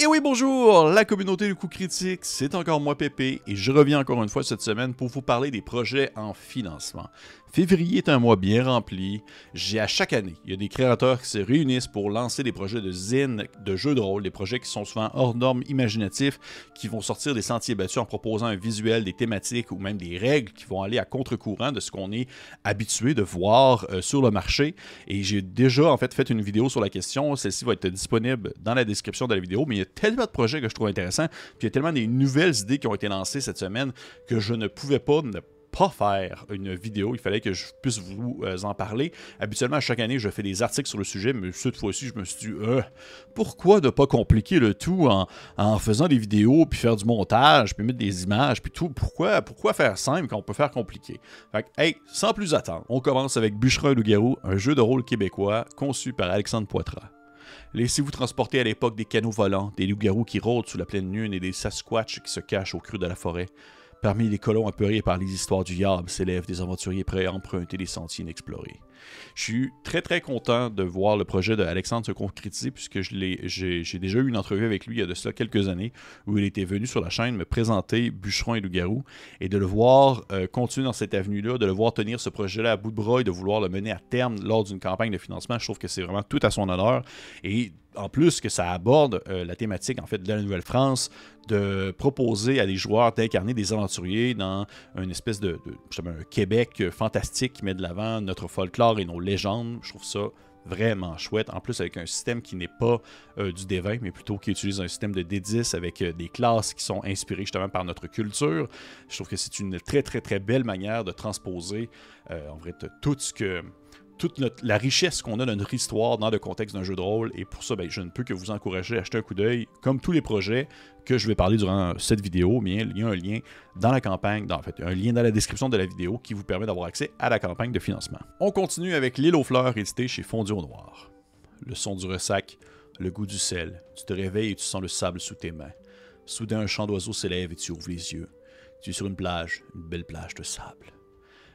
Et oui, bonjour, la communauté de coups critiques, c'est encore moi Pépé et je reviens encore une fois cette semaine pour vous parler des projets en financement. Février est un mois bien rempli. J'ai à chaque année, il y a des créateurs qui se réunissent pour lancer des projets de zine, de jeux de rôle, des projets qui sont souvent hors normes imaginatifs, qui vont sortir des sentiers battus en proposant un visuel, des thématiques ou même des règles qui vont aller à contre-courant de ce qu'on est habitué de voir euh, sur le marché. Et j'ai déjà en fait fait une vidéo sur la question. Celle-ci va être disponible dans la description de la vidéo. Mais il y a tellement de projets que je trouve intéressants. Puis il y a tellement des nouvelles idées qui ont été lancées cette semaine que je ne pouvais pas ne pas faire une vidéo. Il fallait que je puisse vous euh, en parler. Habituellement, chaque année, je fais des articles sur le sujet, mais cette fois-ci, je me suis dit, euh, pourquoi ne pas compliquer le tout en, faisant des vidéos, puis faire du montage, puis mettre des images, puis tout? Pourquoi, pourquoi faire simple quand on peut faire compliqué? Fait que, hey, sans plus attendre, on commence avec Bûcheron et Loup-Garou, un jeu de rôle québécois conçu par Alexandre Poitras. Laissez-vous transporter à l'époque des canaux volants, des loups-garous qui rôdent sous la pleine lune et des sasquatchs qui se cachent au creux de la forêt. Parmi les colons apeurés par les histoires du diable s'élèvent des aventuriers prêts à emprunter des sentiers inexplorés. Je suis très très content de voir le projet de Alexandre se concrétiser puisque j'ai déjà eu une entrevue avec lui il y a de cela quelques années où il était venu sur la chaîne me présenter Bûcheron et Loup-Garou et de le voir euh, continuer dans cette avenue-là, de le voir tenir ce projet-là à bout de bras et de vouloir le mener à terme lors d'une campagne de financement, je trouve que c'est vraiment tout à son honneur. Et en plus que ça aborde euh, la thématique en fait de la Nouvelle-France, de proposer à des joueurs d'incarner des aventuriers dans une espèce de, un Québec fantastique qui met de l'avant notre folklore et nos légendes. Je trouve ça vraiment chouette. En plus, avec un système qui n'est pas euh, du D20, mais plutôt qui utilise un système de D10 avec euh, des classes qui sont inspirées justement par notre culture. Je trouve que c'est une très, très, très belle manière de transposer en vrai tout ce que toute la richesse qu'on a dans notre histoire dans le contexte d'un jeu de rôle. Et pour ça, ben, je ne peux que vous encourager à acheter un coup d'œil, comme tous les projets que je vais parler durant cette vidéo. Bien, il y a un lien dans la campagne, en fait, un lien dans la description de la vidéo qui vous permet d'avoir accès à la campagne de financement. On continue avec L'île aux fleurs édité chez Fondu au Noir. Le son du ressac, le goût du sel. Tu te réveilles et tu sens le sable sous tes mains. Soudain, un chant d'oiseau s'élève et tu ouvres les yeux. Tu es sur une plage, une belle plage de sable.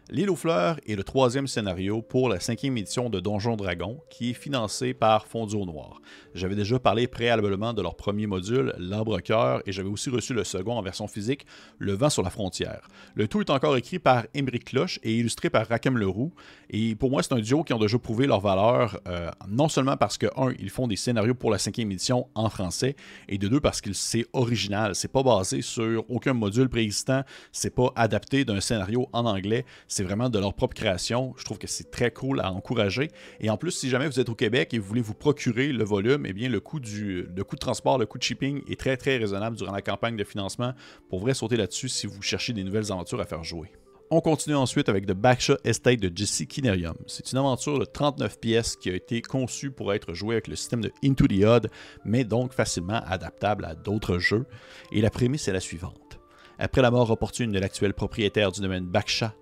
L'île aux fleurs est le troisième scénario pour la cinquième édition de Donjon Dragon, qui est financé par Fondu au Noir. J'avais déjà parlé préalablement de leur premier module, L'Arbre Cœur, et j'avais aussi reçu le second en version physique, Le Vent sur la frontière. Le tout est encore écrit par Émeric Cloche et illustré par Rakem Leroux. Et pour moi, c'est un duo qui ont déjà prouvé leur valeur, euh, non seulement parce que, un, ils font des scénarios pour la cinquième édition en français, et de deux, parce que c'est original. C'est pas basé sur aucun module préexistant, c'est pas adapté d'un scénario en anglais c'est vraiment de leur propre création. Je trouve que c'est très cool à encourager. Et en plus, si jamais vous êtes au Québec et vous voulez vous procurer le volume, eh bien, le coût, de transport, le coût de shipping est très, très raisonnable durant la campagne de financement. Pour vrai, sauter là-dessus si vous cherchez des nouvelles aventures à faire jouer. On continue ensuite avec The Backshot Estate de Jesse Kinerium. C'est une aventure de 39 pièces qui a été conçue pour être jouée avec le système de Into the Odd, mais donc facilement adaptable à d'autres jeux. Et la prémisse est la suivante. Après la mort opportune de l'actuel propriétaire du domaine Baksha,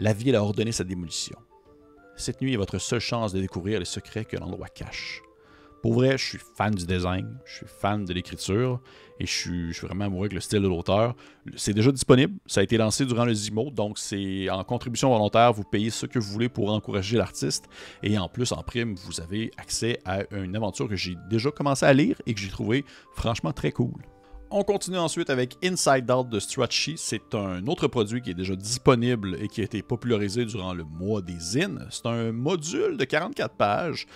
la ville a ordonné sa démolition. Cette nuit est votre seule chance de découvrir les secrets que l'endroit cache. Pour vrai, je suis fan du design, je suis fan de l'écriture et je suis, vraiment amoureux avec le style de l'auteur. C'est déjà disponible, ça a été lancé durant le Zimo, donc c'est en contribution volontaire, vous payez ce que vous voulez pour encourager l'artiste et en plus, en prime, vous avez accès à une aventure que j'ai déjà commencé à lire et que j'ai trouvé franchement très cool. On continue ensuite avec Inside Out de Strutchy. C'est un autre produit qui est déjà disponible et qui a été popularisé durant le mois des zines. C'est un module de 44 pages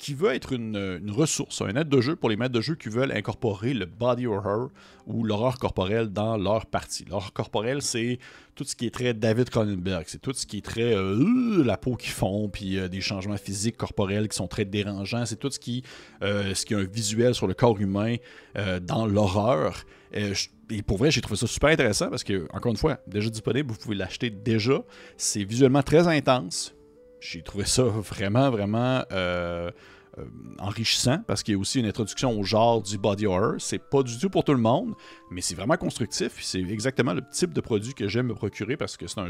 qui veut être une, ressource, un aide de jeu pour les maîtres de jeu qui veulent incorporer le body horror ou l'horreur corporelle dans leur partie. L'horreur corporelle, c'est tout ce qui est très David Cronenberg, c'est tout ce qui est très euh, la peau qui fond, puis euh, des changements physiques corporels qui sont très dérangeants, c'est tout ce qui, euh, ce qui a un visuel sur le corps humain dans l'horreur. et pour vrai, j'ai trouvé ça super intéressant parce que, encore une fois, déjà disponible, vous pouvez l'acheter déjà. C'est visuellement très intense j'ai trouvé ça vraiment, vraiment euh, euh, enrichissant parce qu'il y a aussi une introduction au genre du body horror. C'est pas du tout pour tout le monde, mais c'est vraiment constructif. C'est exactement le type de produit que j'aime me procurer parce que c'est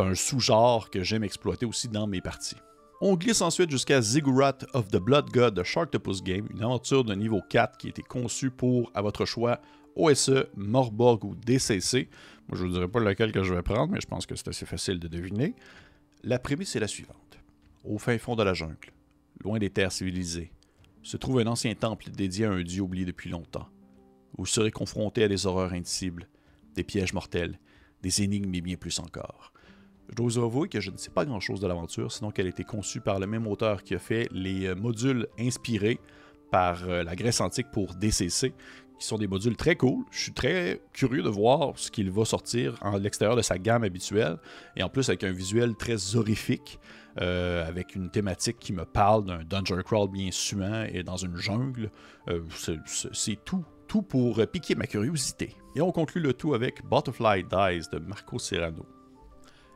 un, sous-genre que j'aime exploiter aussi dans mes parties. On glisse ensuite jusqu'à Ziggurat of the Blood God de Sharktopus Game, une aventure de niveau 4 qui a été conçue pour, à votre choix, OSE, Morborg ou DCC. Moi, je ne vous dirai pas lequel que je vais prendre, mais je pense que c'est assez facile de deviner. La prémisse est la suivante. Au fin fond de la jungle, loin des terres civilisées, se trouve un ancien temple dédié à un dieu oublié depuis longtemps. Vous serez confronté à des horreurs indicibles, des pièges mortels, des énigmes et bien plus encore. Je dois vous avouer que je ne sais pas grand-chose de l'aventure, sinon qu'elle a été conçue par le même auteur qui a fait les euh, modules inspirés par euh, la Grèce antique pour DCC, qui sont des modules très cool. Je suis très curieux de voir ce qu'il va sortir en l'extérieur de sa gamme habituelle, et en plus avec un visuel très horrifique, euh, avec une thématique qui me parle d'un dungeon crawl bien suant et dans une jungle. C'est tout, tout pour piquer ma curiosité. Et on conclut le tout avec Butterfly Dice de Marco Serrano.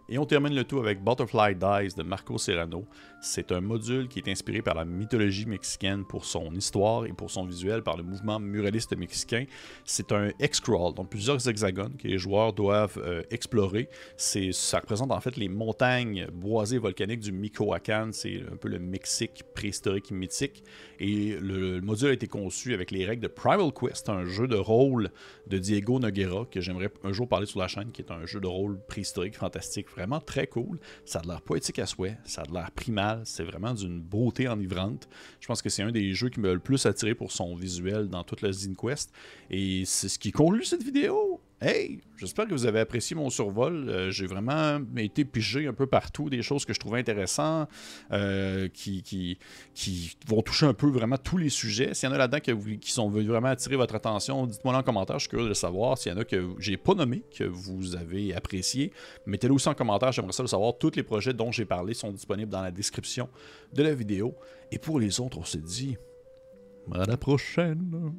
Et on termine le tout avec Butterfly Dice de Marco Serrano. C'est un module qui est inspiré par la mythologie mexicaine pour son histoire et pour son visuel par le mouvement muraliste mexicain. C'est un X-crawl, donc plusieurs hexagones que les joueurs doivent euh, explorer. Ça représente en fait les montagnes boisées volcaniques du Michoacán. C'est un peu le Mexique préhistorique mythique. Et le, module a été conçu avec les règles de Primal Quest, un jeu de rôle de Diego Noguera que j'aimerais un jour parler sur la chaîne, qui est un jeu de rôle préhistorique fantastique vraiment très cool. Ça a de l'air poétique à souhait, ça a de l'air primal, c'est vraiment d'une beauté enivrante. Je pense que c'est un des jeux qui m'a le plus attiré pour son visuel dans toute la Zine Quest. Et c'est ce qui conclut cette vidéo. Hey, j'espère que vous avez apprécié mon survol. Euh, j'ai vraiment été pigé un peu partout, des choses que je trouvais intéressantes, euh, qui, vont toucher un peu vraiment tous les sujets. S'il y en a là-dedans qui sont venus vraiment attirer votre attention, dites-moi en commentaire, je suis curieux de savoir. S'il y en a que j'ai pas nommé, que vous avez apprécié, mettez-le aussi en commentaire, j'aimerais ça le savoir. Tous les projets dont j'ai parlé sont disponibles dans la description de la vidéo. Et pour les autres, on se dit à la prochaine.